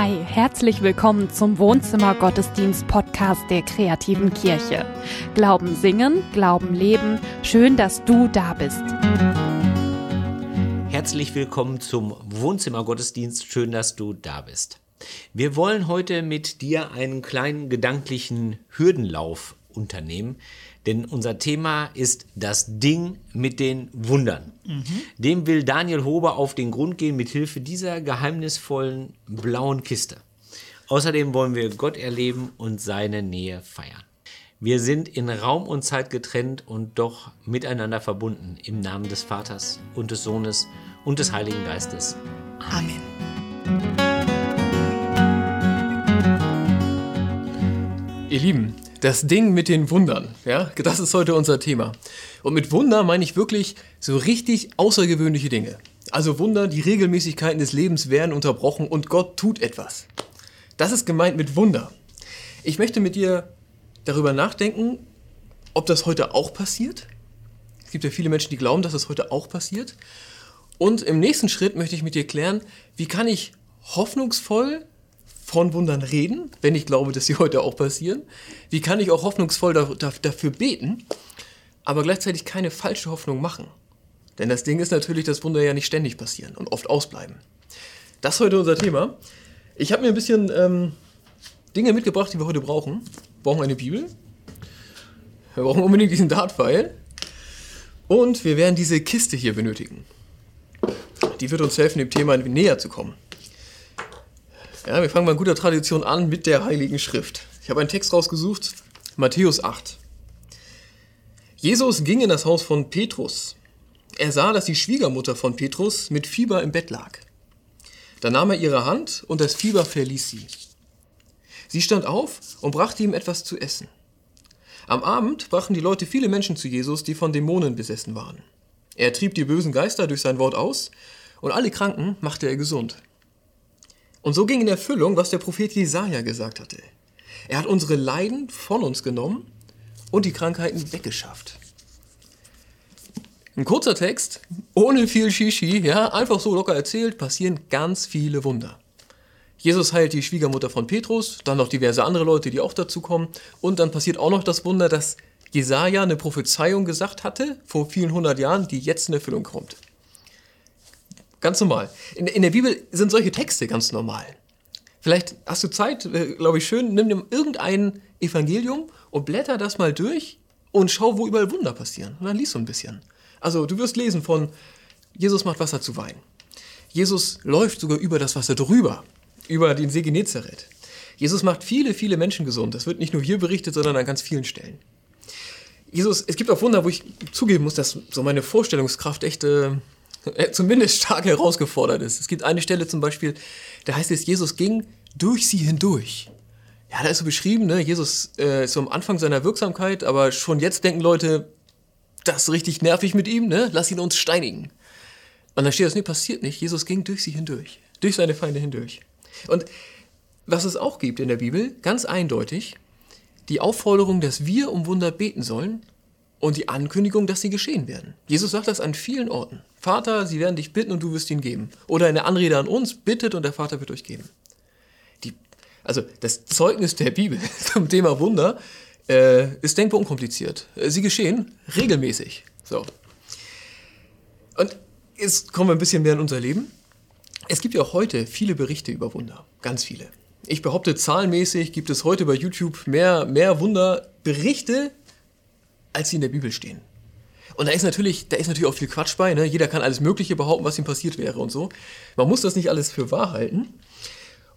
Hi, herzlich willkommen zum Wohnzimmer Gottesdienst Podcast der kreativen Kirche. Glauben singen, Glauben leben. Schön, dass du da bist. Herzlich willkommen zum Wohnzimmer Gottesdienst. Schön, dass du da bist. Wir wollen heute mit dir einen kleinen gedanklichen Hürdenlauf unternehmen, denn unser Thema ist das Ding mit den Wundern. Mhm. Dem will Daniel Hober auf den Grund gehen mit Hilfe dieser geheimnisvollen blauen Kiste. Außerdem wollen wir Gott erleben und seine Nähe feiern. Wir sind in Raum und Zeit getrennt und doch miteinander verbunden im Namen des Vaters und des Sohnes und des Heiligen Geistes. Amen. Ihr Lieben, das Ding mit den Wundern, ja, das ist heute unser Thema. Und mit Wunder meine ich wirklich so richtig außergewöhnliche Dinge. Also Wunder, die Regelmäßigkeiten des Lebens werden unterbrochen und Gott tut etwas. Das ist gemeint mit Wunder. Ich möchte mit dir darüber nachdenken, ob das heute auch passiert. Es gibt ja viele Menschen, die glauben, dass das heute auch passiert. Und im nächsten Schritt möchte ich mit dir klären, wie kann ich hoffnungsvoll von Wundern reden, wenn ich glaube, dass sie heute auch passieren? Wie kann ich auch hoffnungsvoll da, da, dafür beten, aber gleichzeitig keine falsche Hoffnung machen? Denn das Ding ist natürlich, dass Wunder ja nicht ständig passieren und oft ausbleiben. Das ist heute unser Thema. Ich habe mir ein bisschen ähm, Dinge mitgebracht, die wir heute brauchen. Wir brauchen eine Bibel. Wir brauchen unbedingt diesen Dartpfeil. Und wir werden diese Kiste hier benötigen. Die wird uns helfen, dem Thema näher zu kommen. Ja, wir fangen mal in guter Tradition an mit der Heiligen Schrift. Ich habe einen Text rausgesucht, Matthäus 8. Jesus ging in das Haus von Petrus. Er sah, dass die Schwiegermutter von Petrus mit Fieber im Bett lag. Da nahm er ihre Hand und das Fieber verließ sie. Sie stand auf und brachte ihm etwas zu essen. Am Abend brachten die Leute viele Menschen zu Jesus, die von Dämonen besessen waren. Er trieb die bösen Geister durch sein Wort aus und alle Kranken machte er gesund. Und so ging in Erfüllung, was der Prophet Jesaja gesagt hatte. Er hat unsere Leiden von uns genommen und die Krankheiten weggeschafft. Ein kurzer Text, ohne viel Shishi, ja, einfach so locker erzählt, passieren ganz viele Wunder. Jesus heilt die Schwiegermutter von Petrus, dann noch diverse andere Leute, die auch dazu kommen. Und dann passiert auch noch das Wunder, dass Jesaja eine Prophezeiung gesagt hatte, vor vielen hundert Jahren, die jetzt in Erfüllung kommt. Ganz normal. In, in der Bibel sind solche Texte ganz normal. Vielleicht hast du Zeit, äh, glaube ich, schön, nimm dir irgendein Evangelium und blätter das mal durch und schau, wo überall Wunder passieren. Und dann liest du ein bisschen. Also, du wirst lesen von Jesus macht Wasser zu Wein. Jesus läuft sogar über das Wasser drüber, über den See Genezareth. Jesus macht viele, viele Menschen gesund. Das wird nicht nur hier berichtet, sondern an ganz vielen Stellen. Jesus, es gibt auch Wunder, wo ich zugeben muss, dass so meine Vorstellungskraft echt äh, äh, zumindest stark herausgefordert ist. Es gibt eine Stelle zum Beispiel, da heißt es, Jesus ging durch sie hindurch. Ja, da ist so beschrieben, ne? Jesus äh, ist so am Anfang seiner Wirksamkeit, aber schon jetzt denken Leute, das ist richtig nervig mit ihm, ne? Lass ihn uns steinigen. Und dann steht das, nee, passiert nicht. Jesus ging durch sie hindurch, durch seine Feinde hindurch. Und was es auch gibt in der Bibel, ganz eindeutig, die Aufforderung, dass wir um Wunder beten sollen und die Ankündigung, dass sie geschehen werden. Jesus sagt das an vielen Orten. Vater, sie werden dich bitten und du wirst ihn geben. Oder in der Anrede an uns, bittet und der Vater wird euch geben. Die, also das Zeugnis der Bibel zum Thema Wunder äh, ist denkbar unkompliziert. Sie geschehen regelmäßig. So. Und jetzt kommen wir ein bisschen mehr in unser Leben. Es gibt ja auch heute viele Berichte über Wunder. Ganz viele. Ich behaupte, zahlenmäßig gibt es heute bei YouTube mehr, mehr Wunderberichte als sie in der Bibel stehen. Und da ist natürlich, da ist natürlich auch viel Quatsch bei. Ne? Jeder kann alles Mögliche behaupten, was ihm passiert wäre und so. Man muss das nicht alles für wahr halten.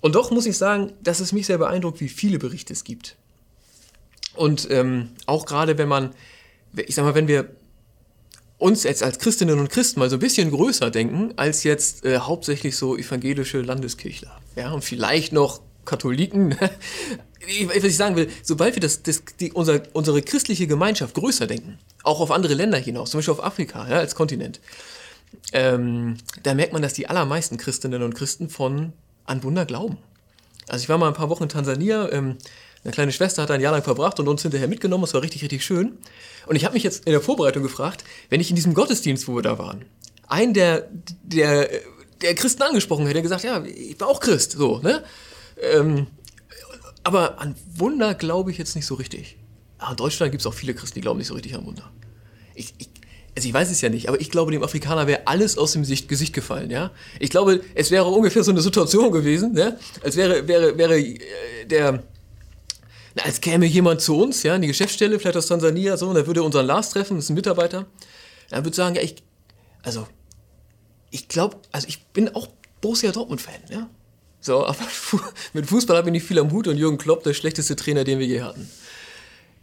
Und doch muss ich sagen, dass es mich sehr beeindruckt, wie viele Berichte es gibt. Und ähm, auch gerade wenn man, ich sag mal, wenn wir uns jetzt als Christinnen und Christen mal so ein bisschen größer denken, als jetzt äh, hauptsächlich so evangelische Landeskirchler. Ja, und vielleicht noch Katholiken. was ich sagen will, sobald wir das, das, die, unser, unsere christliche Gemeinschaft größer denken, auch auf andere Länder hinaus, zum Beispiel auf Afrika ja, als Kontinent, ähm, da merkt man, dass die allermeisten Christinnen und Christen von an Wunder glauben. Also ich war mal ein paar Wochen in Tansania, ähm, eine kleine Schwester hat ein Jahr lang verbracht und uns hinterher mitgenommen, es war richtig, richtig schön. Und ich habe mich jetzt in der Vorbereitung gefragt, wenn ich in diesem Gottesdienst, wo wir da waren, einen der, der, der Christen angesprochen hätte, der gesagt, ja, ich bin auch Christ, so, ne? Ähm, aber an Wunder glaube ich jetzt nicht so richtig. Ah, in Deutschland gibt es auch viele Christen, die glauben nicht so richtig an Wunder. Ich, ich, also ich weiß es ja nicht, aber ich glaube, dem Afrikaner wäre alles aus dem Gesicht, Gesicht gefallen, ja. Ich glaube, es wäre ungefähr so eine Situation gewesen, ja, als wäre, wäre, wäre äh, der, na, als käme jemand zu uns, ja, in die Geschäftsstelle, vielleicht aus Tansania, so, und er würde unseren Lars treffen, das ist ein Mitarbeiter, er würde sagen, ja, ich, also, ich glaube, also ich bin auch Borussia Dortmund-Fan, ja. So, aber mit Fußball habe ich nicht viel am Hut und Jürgen Klopp, der schlechteste Trainer, den wir je hatten.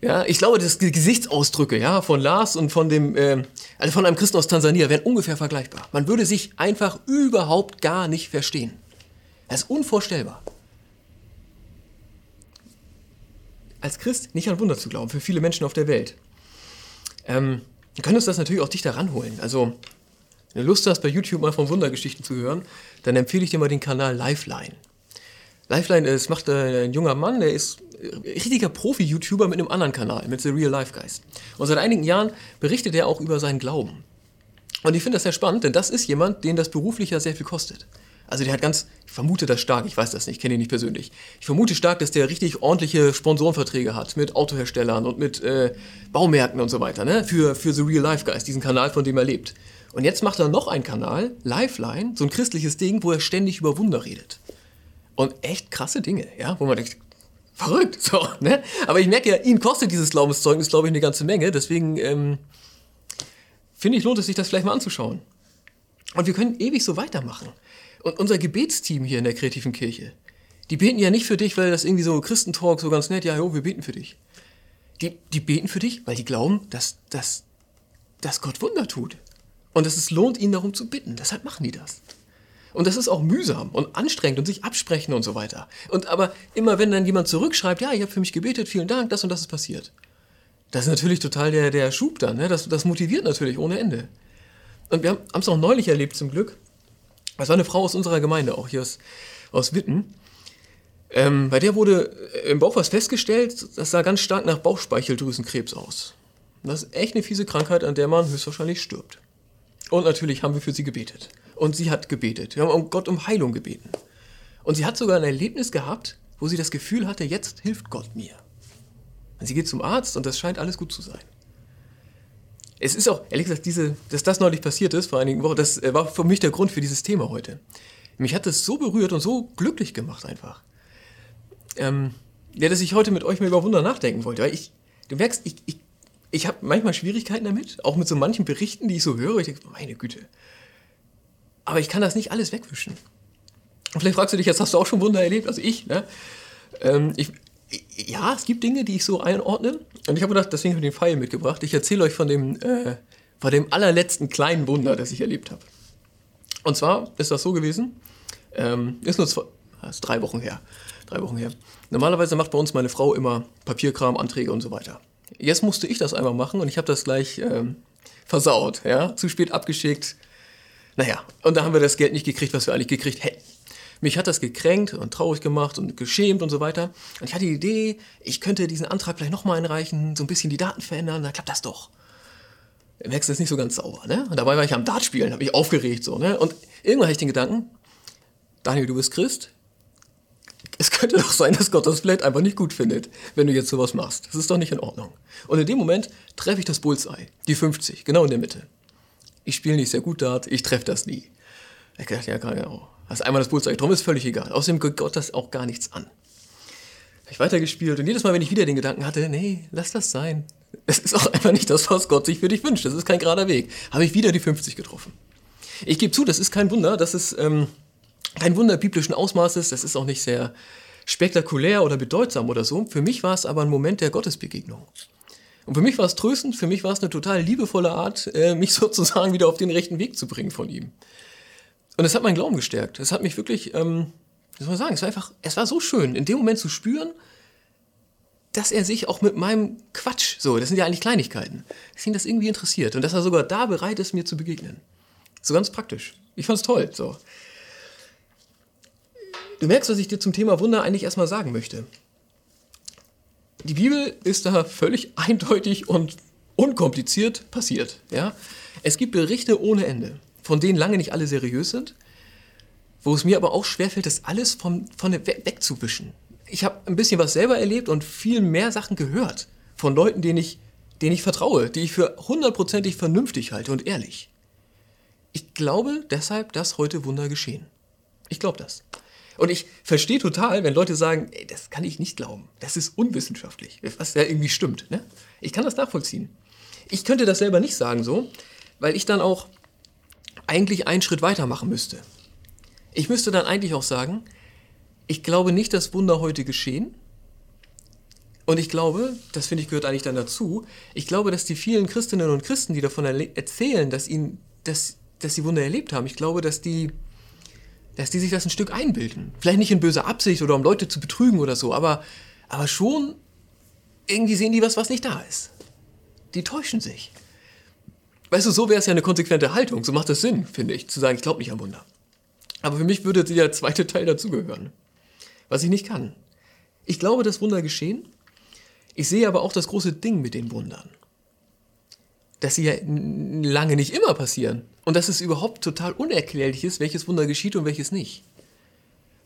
Ja, ich glaube, das Gesichtsausdrücke ja, von Lars und von dem, äh, also von einem Christen aus Tansania wären ungefähr vergleichbar. Man würde sich einfach überhaupt gar nicht verstehen. Das ist unvorstellbar. Als Christ nicht an Wunder zu glauben, für viele Menschen auf der Welt. Ähm, wir können uns das natürlich auch dichter ranholen. Also, wenn du Lust hast, bei YouTube mal von Wundergeschichten zu hören, dann empfehle ich dir mal den Kanal Lifeline. Lifeline, das macht äh, ein junger Mann, der ist richtiger Profi-YouTuber mit einem anderen Kanal, mit The Real Life Guys. Und seit einigen Jahren berichtet er auch über seinen Glauben. Und ich finde das sehr spannend, denn das ist jemand, den das beruflich ja sehr viel kostet. Also der hat ganz, ich vermute das stark, ich weiß das nicht, ich kenne ihn nicht persönlich. Ich vermute stark, dass der richtig ordentliche Sponsorenverträge hat mit Autoherstellern und mit äh, Baumärkten und so weiter, ne? Für, für The Real Life Guys, diesen Kanal, von dem er lebt. Und jetzt macht er noch einen Kanal, Lifeline, so ein christliches Ding, wo er ständig über Wunder redet. Und echt krasse Dinge, ja, wo man denkt, verrückt, so, ne? Aber ich merke ja, ihn kostet dieses Glaubenszeugnis, glaube ich, eine ganze Menge. Deswegen ähm, finde ich, lohnt es sich, das vielleicht mal anzuschauen. Und wir können ewig so weitermachen. Und unser Gebetsteam hier in der kreativen Kirche, die beten ja nicht für dich, weil das irgendwie so Christentalk so ganz nett, ja, jo, wir beten für dich. Die, die beten für dich, weil die glauben, dass, dass, dass Gott Wunder tut. Und dass es lohnt, ihnen darum zu bitten. Deshalb machen die das. Und das ist auch mühsam und anstrengend und sich absprechen und so weiter. Und aber immer wenn dann jemand zurückschreibt, ja, ich habe für mich gebetet, vielen Dank, das und das ist passiert. Das ist natürlich total der, der Schub dann. Ne? Das, das motiviert natürlich ohne Ende. Und wir haben es auch neulich erlebt zum Glück. Das war eine Frau aus unserer Gemeinde, auch hier aus, aus Witten. Ähm, bei der wurde im Bauch was festgestellt, das sah ganz stark nach Bauchspeicheldrüsenkrebs aus. das ist echt eine fiese Krankheit, an der man höchstwahrscheinlich stirbt. Und natürlich haben wir für sie gebetet. Und sie hat gebetet. Wir haben um Gott um Heilung gebeten. Und sie hat sogar ein Erlebnis gehabt, wo sie das Gefühl hatte, jetzt hilft Gott mir. Und sie geht zum Arzt und das scheint alles gut zu sein. Es ist auch, ehrlich gesagt, diese, dass das neulich passiert ist, vor einigen Wochen, das äh, war für mich der Grund für dieses Thema heute. Mich hat das so berührt und so glücklich gemacht einfach. Ähm, ja, dass ich heute mit euch mal über Wunder nachdenken wollte. Weil ich, du merkst, ich, ich, ich habe manchmal Schwierigkeiten damit, auch mit so manchen Berichten, die ich so höre. Ich denke, meine Güte, aber ich kann das nicht alles wegwischen. Und vielleicht fragst du dich, jetzt hast du auch schon Wunder erlebt, also ich, ne? Ähm, ich, ja, es gibt Dinge, die ich so einordne. Und ich habe gedacht, deswegen habe ich den Pfeil mitgebracht. Ich erzähle euch von dem, äh, von dem allerletzten kleinen Wunder, das ich erlebt habe. Und zwar ist das so gewesen, ähm, ist nur zwei, ist drei Wochen her. Drei Wochen her. Normalerweise macht bei uns meine Frau immer Papierkram, Anträge und so weiter. Jetzt musste ich das einmal machen und ich habe das gleich ähm, versaut. Ja? Zu spät abgeschickt, naja, und da haben wir das Geld nicht gekriegt, was wir eigentlich gekriegt hätten. Mich hat das gekränkt und traurig gemacht und geschämt und so weiter. Und ich hatte die Idee, ich könnte diesen Antrag gleich nochmal einreichen, so ein bisschen die Daten verändern, dann klappt das doch. Im Wechsel ist nicht so ganz sauber, ne? Und dabei war ich am Dart spielen, habe mich aufgeregt, so, ne? Und irgendwann hatte ich den Gedanken, Daniel, du bist Christ. Es könnte doch sein, dass Gott das vielleicht einfach nicht gut findet, wenn du jetzt sowas machst. Das ist doch nicht in Ordnung. Und in dem Moment treffe ich das Bullseye, die 50, genau in der Mitte ich spiele nicht sehr gut Dart, ich treffe das nie. Ich dachte, ja, genau. Hast einmal das Bullseye drum ist völlig egal. Außerdem geht Gott das auch gar nichts an. Habe ich weitergespielt und jedes Mal, wenn ich wieder den Gedanken hatte, nee, lass das sein. Es ist auch einfach nicht das, was Gott sich für dich wünscht. Das ist kein gerader Weg. Habe ich wieder die 50 getroffen. Ich gebe zu, das ist kein Wunder. Das ist ähm, kein Wunder biblischen Ausmaßes. Das ist auch nicht sehr spektakulär oder bedeutsam oder so. Für mich war es aber ein Moment der Gottesbegegnung. Und für mich war es tröstend, für mich war es eine total liebevolle Art, äh, mich sozusagen wieder auf den rechten Weg zu bringen von ihm. Und es hat meinen Glauben gestärkt. Es hat mich wirklich, ähm, wie soll man sagen, es war einfach, es war so schön, in dem Moment zu spüren, dass er sich auch mit meinem Quatsch, so, das sind ja eigentlich Kleinigkeiten, dass ihn das irgendwie interessiert und dass er sogar da bereit ist, mir zu begegnen. So ganz praktisch. Ich fand's toll, so. Du merkst, was ich dir zum Thema Wunder eigentlich erstmal sagen möchte die Bibel ist da völlig eindeutig und unkompliziert passiert. Ja? Es gibt Berichte ohne Ende, von denen lange nicht alle seriös sind. wo es mir aber auch schwerfällt, das alles von, von weg, wegzuwischen. Ich habe ein bisschen was selber erlebt und viel mehr Sachen gehört von Leuten, denen ich, denen ich vertraue, die ich für hundertprozentig vernünftig halte und ehrlich. Ich glaube deshalb, dass heute Wunder geschehen. Ich glaube das. Und ich verstehe total, wenn Leute sagen, ey, das kann ich nicht glauben. Das ist unwissenschaftlich. Was ja irgendwie stimmt. Ne? Ich kann das nachvollziehen. Ich könnte das selber nicht sagen so, weil ich dann auch eigentlich einen Schritt weiter machen müsste. Ich müsste dann eigentlich auch sagen, ich glaube nicht, dass Wunder heute geschehen. Und ich glaube, das finde ich gehört eigentlich dann dazu, ich glaube, dass die vielen Christinnen und Christen, die davon erzählen, dass, ihnen, dass, dass sie Wunder erlebt haben, ich glaube, dass die dass die sich das ein Stück einbilden. Vielleicht nicht in böser Absicht oder um Leute zu betrügen oder so, aber, aber schon irgendwie sehen die was, was nicht da ist. Die täuschen sich. Weißt du, so wäre es ja eine konsequente Haltung. So macht das Sinn, finde ich, zu sagen, ich glaube nicht an Wunder. Aber für mich würde der zweite Teil dazugehören. Was ich nicht kann. Ich glaube, dass Wunder geschehen. Ich sehe aber auch das große Ding mit den Wundern dass sie ja lange nicht immer passieren. Und dass es überhaupt total unerklärlich ist, welches Wunder geschieht und welches nicht.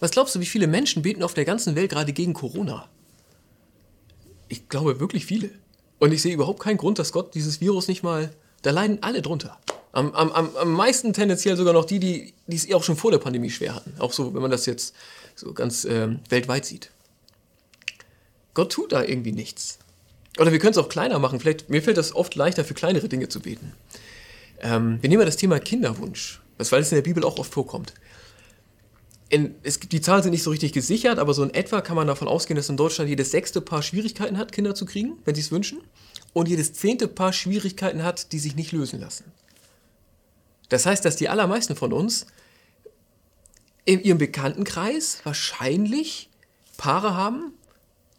Was glaubst du, wie viele Menschen beten auf der ganzen Welt gerade gegen Corona? Ich glaube wirklich viele. Und ich sehe überhaupt keinen Grund, dass Gott dieses Virus nicht mal. Da leiden alle drunter. Am, am, am meisten tendenziell sogar noch die, die, die es auch schon vor der Pandemie schwer hatten. Auch so, wenn man das jetzt so ganz äh, weltweit sieht. Gott tut da irgendwie nichts. Oder wir können es auch kleiner machen. Vielleicht, mir fällt das oft leichter, für kleinere Dinge zu beten. Ähm, wir nehmen mal das Thema Kinderwunsch, weil es in der Bibel auch oft vorkommt. In, es, die Zahlen sind nicht so richtig gesichert, aber so in etwa kann man davon ausgehen, dass in Deutschland jedes sechste Paar Schwierigkeiten hat, Kinder zu kriegen, wenn sie es wünschen, und jedes zehnte Paar Schwierigkeiten hat, die sich nicht lösen lassen. Das heißt, dass die allermeisten von uns in ihrem Bekanntenkreis wahrscheinlich Paare haben,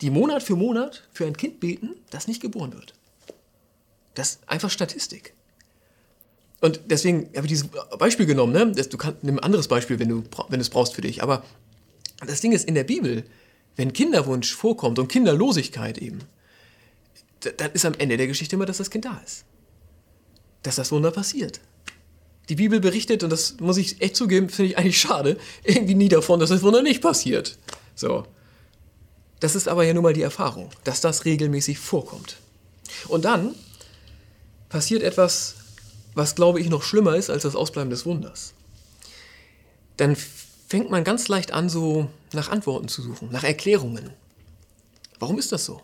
die Monat für Monat für ein Kind beten, das nicht geboren wird. Das ist einfach Statistik. Und deswegen habe ich dieses Beispiel genommen. Ne? Du kannst nimm ein anderes Beispiel, wenn du, wenn du es brauchst für dich. Aber das Ding ist, in der Bibel, wenn Kinderwunsch vorkommt und Kinderlosigkeit eben, dann ist am Ende der Geschichte immer, dass das Kind da ist. Dass das Wunder passiert. Die Bibel berichtet, und das muss ich echt zugeben, finde ich eigentlich schade, irgendwie nie davon, dass das Wunder nicht passiert. So. Das ist aber ja nun mal die Erfahrung, dass das regelmäßig vorkommt. Und dann passiert etwas, was glaube ich noch schlimmer ist als das Ausbleiben des Wunders. Dann fängt man ganz leicht an, so nach Antworten zu suchen, nach Erklärungen. Warum ist das so?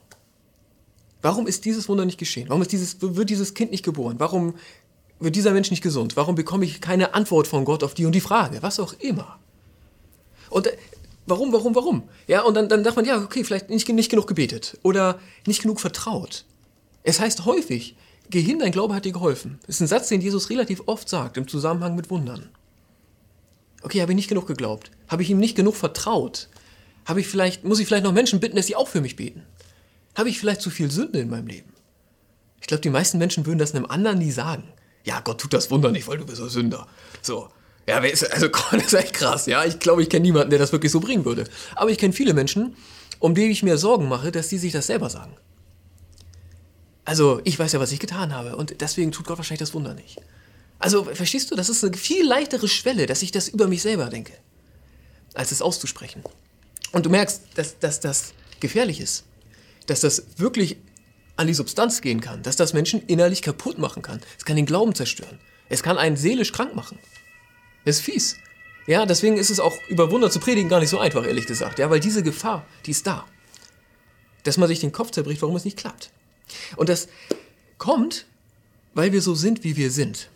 Warum ist dieses Wunder nicht geschehen? Warum dieses, wird dieses Kind nicht geboren? Warum wird dieser Mensch nicht gesund? Warum bekomme ich keine Antwort von Gott auf die und die Frage? Was auch immer. Und Warum, warum, warum? Ja, und dann, dann sagt man, ja, okay, vielleicht nicht, nicht genug gebetet oder nicht genug vertraut. Es heißt häufig, geh hin, dein Glaube hat dir geholfen. Das ist ein Satz, den Jesus relativ oft sagt im Zusammenhang mit Wundern. Okay, habe ich nicht genug geglaubt? Habe ich ihm nicht genug vertraut? Habe ich vielleicht, muss ich vielleicht noch Menschen bitten, dass sie auch für mich beten? Habe ich vielleicht zu viel Sünde in meinem Leben? Ich glaube, die meisten Menschen würden das einem anderen nie sagen. Ja, Gott tut das Wunder nicht, weil du bist ein Sünder. So. Ja, also das ist echt krass, ja. Ich glaube, ich kenne niemanden, der das wirklich so bringen würde. Aber ich kenne viele Menschen, um die ich mir Sorgen mache, dass die sich das selber sagen. Also, ich weiß ja, was ich getan habe und deswegen tut Gott wahrscheinlich das Wunder nicht. Also, verstehst du, das ist eine viel leichtere Schwelle, dass ich das über mich selber denke, als es auszusprechen. Und du merkst, dass, dass das gefährlich ist. Dass das wirklich an die Substanz gehen kann. Dass das Menschen innerlich kaputt machen kann. Es kann den Glauben zerstören. Es kann einen seelisch krank machen. Das ist fies. Ja, deswegen ist es auch über Wunder zu predigen gar nicht so einfach, ehrlich gesagt. Ja, weil diese Gefahr, die ist da. Dass man sich den Kopf zerbricht, warum es nicht klappt. Und das kommt, weil wir so sind, wie wir sind.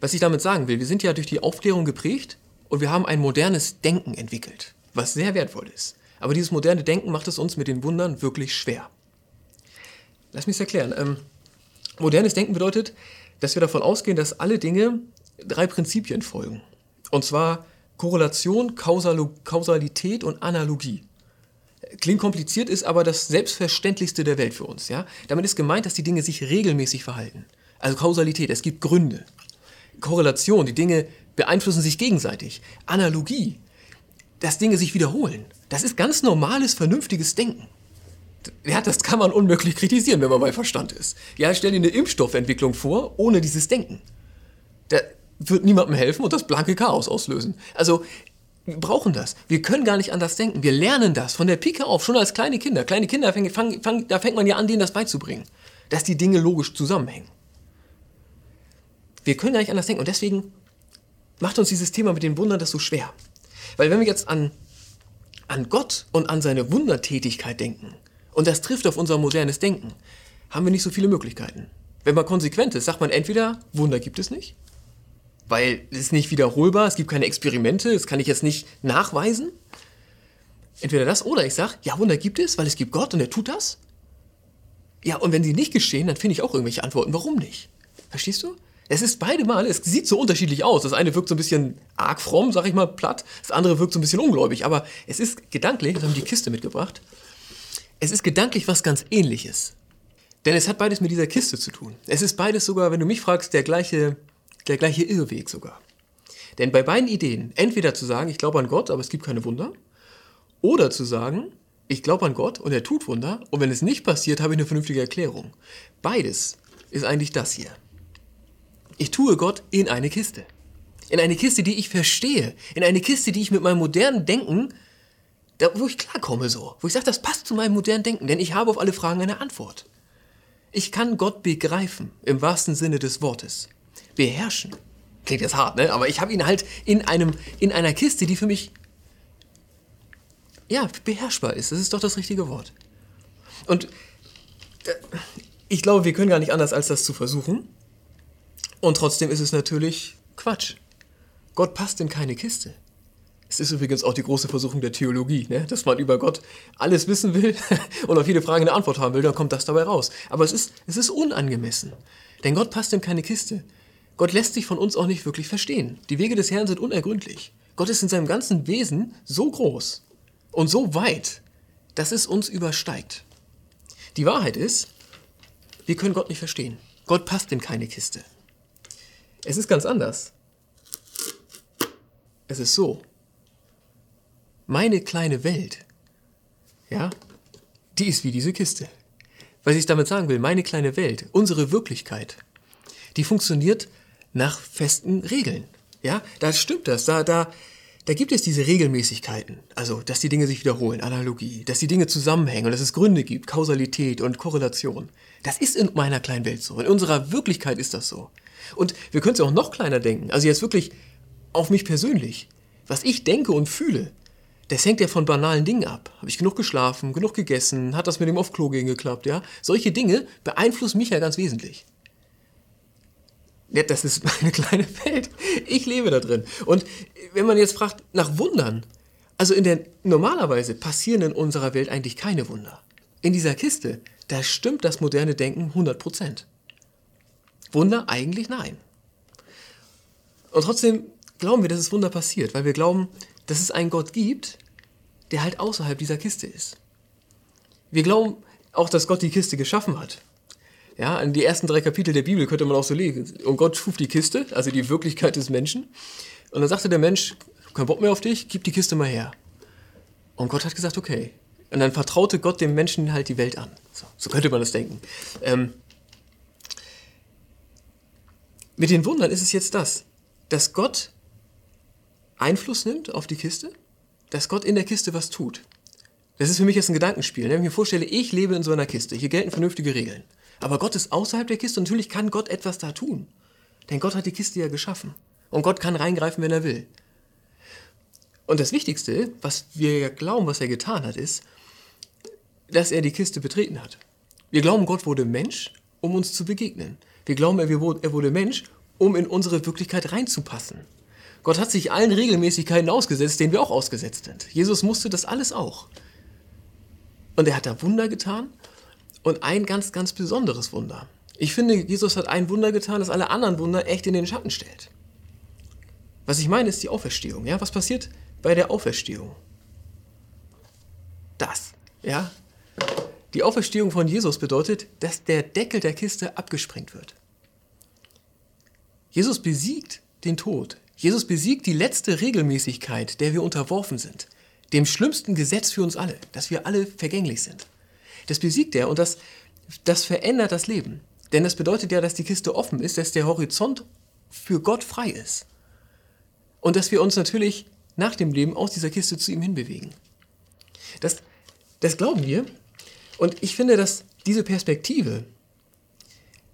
Was ich damit sagen will, wir sind ja durch die Aufklärung geprägt und wir haben ein modernes Denken entwickelt, was sehr wertvoll ist. Aber dieses moderne Denken macht es uns mit den Wundern wirklich schwer. Lass mich es erklären. Ähm, modernes Denken bedeutet, dass wir davon ausgehen, dass alle Dinge drei Prinzipien folgen. Und zwar Korrelation, Kausal Kausalität und Analogie. Klingt kompliziert, ist aber das Selbstverständlichste der Welt für uns. Ja? Damit ist gemeint, dass die Dinge sich regelmäßig verhalten. Also Kausalität, es gibt Gründe. Korrelation, die Dinge beeinflussen sich gegenseitig. Analogie, dass Dinge sich wiederholen. Das ist ganz normales, vernünftiges Denken. Ja, das kann man unmöglich kritisieren, wenn man bei Verstand ist. Ja, stell dir eine Impfstoffentwicklung vor, ohne dieses Denken. Da, wird niemandem helfen und das blanke Chaos auslösen. Also wir brauchen das. Wir können gar nicht anders denken. Wir lernen das von der Pike auf, schon als kleine Kinder. Kleine Kinder, fang, fang, fang, da fängt man ja an, denen das beizubringen, dass die Dinge logisch zusammenhängen. Wir können gar nicht anders denken und deswegen macht uns dieses Thema mit den Wundern das so schwer. Weil wenn wir jetzt an, an Gott und an seine Wundertätigkeit denken, und das trifft auf unser modernes Denken, haben wir nicht so viele Möglichkeiten. Wenn man konsequent ist, sagt man entweder, Wunder gibt es nicht, weil es ist nicht wiederholbar, es gibt keine Experimente, das kann ich jetzt nicht nachweisen. Entweder das oder ich sage, ja, Wunder gibt es, weil es gibt Gott und er tut das. Ja, und wenn sie nicht geschehen, dann finde ich auch irgendwelche Antworten, warum nicht. Verstehst du? Es ist beide Male, es sieht so unterschiedlich aus. Das eine wirkt so ein bisschen arg fromm, sag ich mal, platt. Das andere wirkt so ein bisschen ungläubig. Aber es ist gedanklich, das haben die Kiste mitgebracht, es ist gedanklich was ganz ähnliches. Denn es hat beides mit dieser Kiste zu tun. Es ist beides sogar, wenn du mich fragst, der gleiche, der gleiche Irrweg sogar. Denn bei beiden Ideen, entweder zu sagen, ich glaube an Gott, aber es gibt keine Wunder, oder zu sagen, ich glaube an Gott und er tut Wunder, und wenn es nicht passiert, habe ich eine vernünftige Erklärung. Beides ist eigentlich das hier. Ich tue Gott in eine Kiste. In eine Kiste, die ich verstehe. In eine Kiste, die ich mit meinem modernen Denken, da, wo ich klarkomme so. Wo ich sage, das passt zu meinem modernen Denken, denn ich habe auf alle Fragen eine Antwort. Ich kann Gott begreifen, im wahrsten Sinne des Wortes. Beherrschen. Klingt jetzt hart, ne? Aber ich habe ihn halt in, einem, in einer Kiste, die für mich, ja, beherrschbar ist. Das ist doch das richtige Wort. Und äh, ich glaube, wir können gar nicht anders, als das zu versuchen. Und trotzdem ist es natürlich Quatsch. Gott passt in keine Kiste. Es ist übrigens auch die große Versuchung der Theologie, ne? dass man über Gott alles wissen will und auf jede Frage eine Antwort haben will, dann kommt das dabei raus. Aber es ist, es ist unangemessen. Denn Gott passt in keine Kiste. Gott lässt sich von uns auch nicht wirklich verstehen. Die Wege des Herrn sind unergründlich. Gott ist in seinem ganzen Wesen so groß und so weit, dass es uns übersteigt. Die Wahrheit ist, wir können Gott nicht verstehen. Gott passt in keine Kiste. Es ist ganz anders. Es ist so. Meine kleine Welt, ja, die ist wie diese Kiste. Was ich damit sagen will, meine kleine Welt, unsere Wirklichkeit, die funktioniert nach festen Regeln. Ja, da stimmt das. Da, da, da gibt es diese Regelmäßigkeiten. Also, dass die Dinge sich wiederholen, Analogie, dass die Dinge zusammenhängen und dass es Gründe gibt, Kausalität und Korrelation. Das ist in meiner kleinen Welt so. In unserer Wirklichkeit ist das so. Und wir können es auch noch kleiner denken. Also jetzt wirklich auf mich persönlich. Was ich denke und fühle, das hängt ja von banalen Dingen ab. Habe ich genug geschlafen, genug gegessen, hat das mit dem auf Klo gehen geklappt, ja? Solche Dinge beeinflussen mich ja ganz wesentlich. Ja, das ist meine kleine Welt. Ich lebe da drin. Und wenn man jetzt fragt nach Wundern, also in der normalerweise passieren in unserer Welt eigentlich keine Wunder. In dieser Kiste, da stimmt das moderne Denken 100 Prozent. Wunder eigentlich nein. Und trotzdem glauben wir, dass es Wunder passiert, weil wir glauben, dass es einen Gott gibt, der halt außerhalb dieser Kiste ist. Wir glauben auch, dass Gott die Kiste geschaffen hat. Ja, in die ersten drei Kapitel der Bibel könnte man auch so lesen. Und Gott schuf die Kiste, also die Wirklichkeit des Menschen. Und dann sagte der Mensch, kein Bock mehr auf dich, gib die Kiste mal her. Und Gott hat gesagt, okay. Und dann vertraute Gott dem Menschen halt die Welt an. So, so könnte man das denken. Ähm, mit den Wundern ist es jetzt das, dass Gott Einfluss nimmt auf die Kiste, dass Gott in der Kiste was tut. Das ist für mich jetzt ein Gedankenspiel. Ne? Wenn ich mir vorstelle, ich lebe in so einer Kiste, hier gelten vernünftige Regeln. Aber Gott ist außerhalb der Kiste und natürlich kann Gott etwas da tun. Denn Gott hat die Kiste ja geschaffen. Und Gott kann reingreifen, wenn er will. Und das Wichtigste, was wir ja glauben, was er getan hat, ist, dass er die Kiste betreten hat. Wir glauben, Gott wurde Mensch, um uns zu begegnen. Wir glauben, er wurde Mensch, um in unsere Wirklichkeit reinzupassen. Gott hat sich allen Regelmäßigkeiten ausgesetzt, denen wir auch ausgesetzt sind. Jesus musste das alles auch. Und er hat da Wunder getan und ein ganz, ganz besonderes Wunder. Ich finde, Jesus hat ein Wunder getan, das alle anderen Wunder echt in den Schatten stellt. Was ich meine, ist die Auferstehung. Ja? Was passiert bei der Auferstehung? Das. Ja? Die Auferstehung von Jesus bedeutet, dass der Deckel der Kiste abgesprengt wird. Jesus besiegt den Tod. Jesus besiegt die letzte Regelmäßigkeit, der wir unterworfen sind. Dem schlimmsten Gesetz für uns alle, dass wir alle vergänglich sind. Das besiegt er und das, das verändert das Leben. Denn das bedeutet ja, dass die Kiste offen ist, dass der Horizont für Gott frei ist. Und dass wir uns natürlich nach dem Leben aus dieser Kiste zu ihm hinbewegen. Das, das glauben wir. Und ich finde, dass diese Perspektive,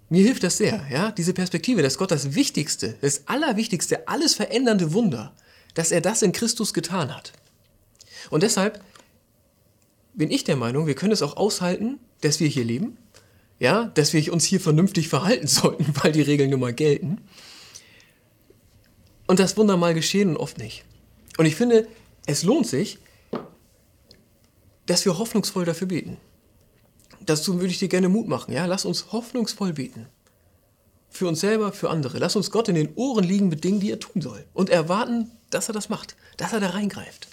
mir hilft das sehr, ja, diese Perspektive, dass Gott das Wichtigste, das Allerwichtigste, alles verändernde Wunder, dass er das in Christus getan hat. Und deshalb bin ich der Meinung, wir können es auch aushalten, dass wir hier leben, ja, dass wir uns hier vernünftig verhalten sollten, weil die Regeln nun mal gelten. Und das Wunder mal geschehen und oft nicht. Und ich finde, es lohnt sich, dass wir hoffnungsvoll dafür beten. Dazu würde ich dir gerne Mut machen. Ja? Lass uns hoffnungsvoll beten. Für uns selber, für andere. Lass uns Gott in den Ohren liegen mit Dingen, die er tun soll. Und erwarten, dass er das macht, dass er da reingreift.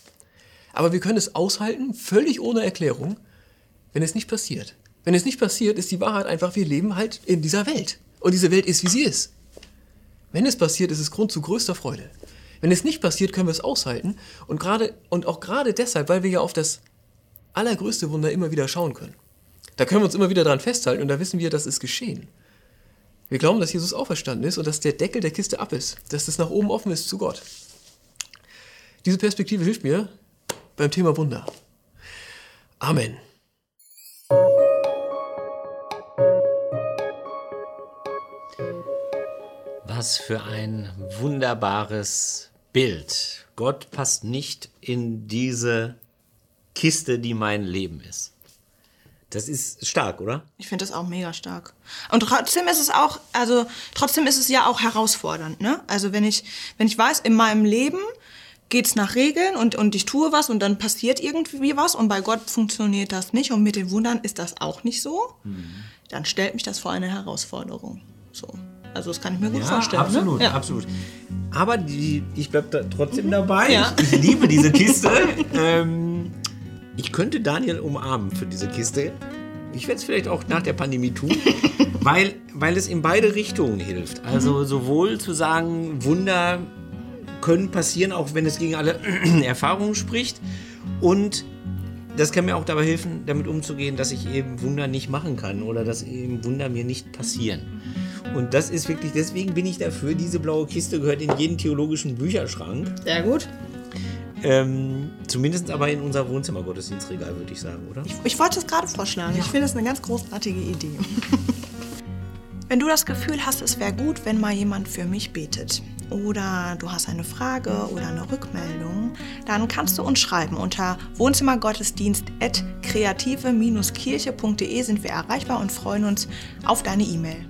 Aber wir können es aushalten, völlig ohne Erklärung, wenn es nicht passiert. Wenn es nicht passiert, ist die Wahrheit einfach, wir leben halt in dieser Welt. Und diese Welt ist, wie sie ist. Wenn es passiert, ist es Grund zu größter Freude. Wenn es nicht passiert, können wir es aushalten. Und, gerade, und auch gerade deshalb, weil wir ja auf das allergrößte Wunder immer wieder schauen können. Da können wir uns immer wieder dran festhalten und da wissen wir, das ist geschehen. Wir glauben, dass Jesus auferstanden ist und dass der Deckel der Kiste ab ist, dass das nach oben offen ist zu Gott. Diese Perspektive hilft mir beim Thema Wunder. Amen. Was für ein wunderbares Bild. Gott passt nicht in diese Kiste, die mein Leben ist. Das ist stark, oder? Ich finde das auch mega stark. Und trotzdem ist es auch, also trotzdem ist es ja auch herausfordernd, ne? Also wenn ich, wenn ich weiß, in meinem Leben geht's nach Regeln und, und ich tue was und dann passiert irgendwie was und bei Gott funktioniert das nicht und mit den Wundern ist das auch nicht so, mhm. dann stellt mich das vor eine Herausforderung. So. Also das kann ich mir gut ja, vorstellen. Absolut, ne? ja. absolut. Aber die, ich bleibe da trotzdem mhm. dabei. Ja. Ich, ich, liebe diese Kiste. ähm, ich könnte Daniel umarmen für diese Kiste. Ich werde es vielleicht auch nach der Pandemie tun, weil, weil es in beide Richtungen hilft. Also mhm. sowohl zu sagen, Wunder können passieren, auch wenn es gegen alle Erfahrungen spricht. Und das kann mir auch dabei helfen, damit umzugehen, dass ich eben Wunder nicht machen kann oder dass eben Wunder mir nicht passieren. Und das ist wirklich, deswegen bin ich dafür, diese blaue Kiste gehört in jeden theologischen Bücherschrank. Sehr gut. Ähm, zumindest aber in unser Wohnzimmer-Gottesdienstregal, würde ich sagen, oder? Ich, ich wollte es gerade vorschlagen. Ja. Ich finde das eine ganz großartige Idee. wenn du das Gefühl hast, es wäre gut, wenn mal jemand für mich betet oder du hast eine Frage oder eine Rückmeldung, dann kannst du uns schreiben. Unter wohnzimmergottesdienst.kreative-kirche.de sind wir erreichbar und freuen uns auf deine E-Mail.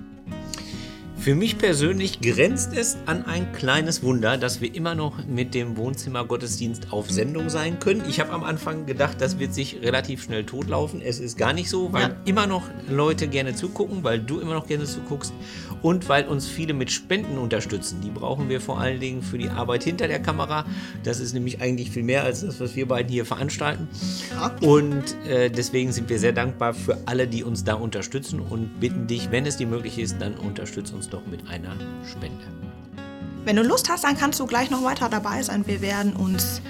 Für mich persönlich grenzt es an ein kleines Wunder, dass wir immer noch mit dem Wohnzimmergottesdienst auf Sendung sein können. Ich habe am Anfang gedacht, das wird sich relativ schnell totlaufen. Es ist gar nicht so, weil ja. immer noch Leute gerne zugucken, weil du immer noch gerne zuguckst und weil uns viele mit Spenden unterstützen. Die brauchen wir vor allen Dingen für die Arbeit hinter der Kamera. Das ist nämlich eigentlich viel mehr als das, was wir beiden hier veranstalten. Und äh, deswegen sind wir sehr dankbar für alle, die uns da unterstützen und bitten dich, wenn es dir möglich ist, dann unterstütze uns doch mit einer Spende. Wenn du Lust hast, dann kannst du gleich noch weiter dabei sein. Wir werden uns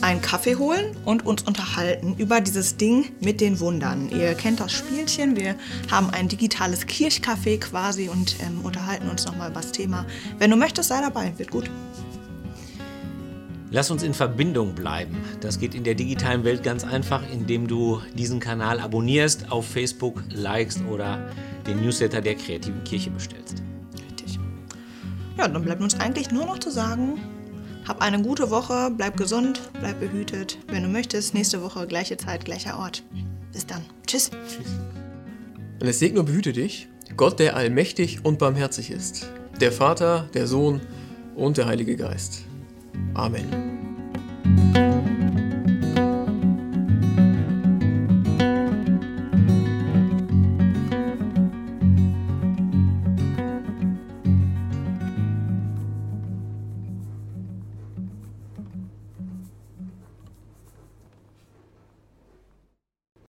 einen Kaffee holen und uns unterhalten über dieses Ding mit den Wundern. Ihr kennt das Spielchen. Wir haben ein digitales Kirchcafé quasi und ähm, unterhalten uns nochmal über das Thema. Wenn du möchtest, sei dabei. Wird gut. Lass uns in Verbindung bleiben. Das geht in der digitalen Welt ganz einfach, indem du diesen Kanal abonnierst, auf Facebook likest oder den Newsletter der kreativen Kirche bestellst. Ja, dann bleibt uns eigentlich nur noch zu sagen, hab eine gute Woche, bleib gesund, bleib behütet. Wenn du möchtest, nächste Woche gleiche Zeit, gleicher Ort. Bis dann. Tschüss. Tschüss. Und es segne und behüte dich, Gott, der allmächtig und barmherzig ist, der Vater, der Sohn und der Heilige Geist. Amen.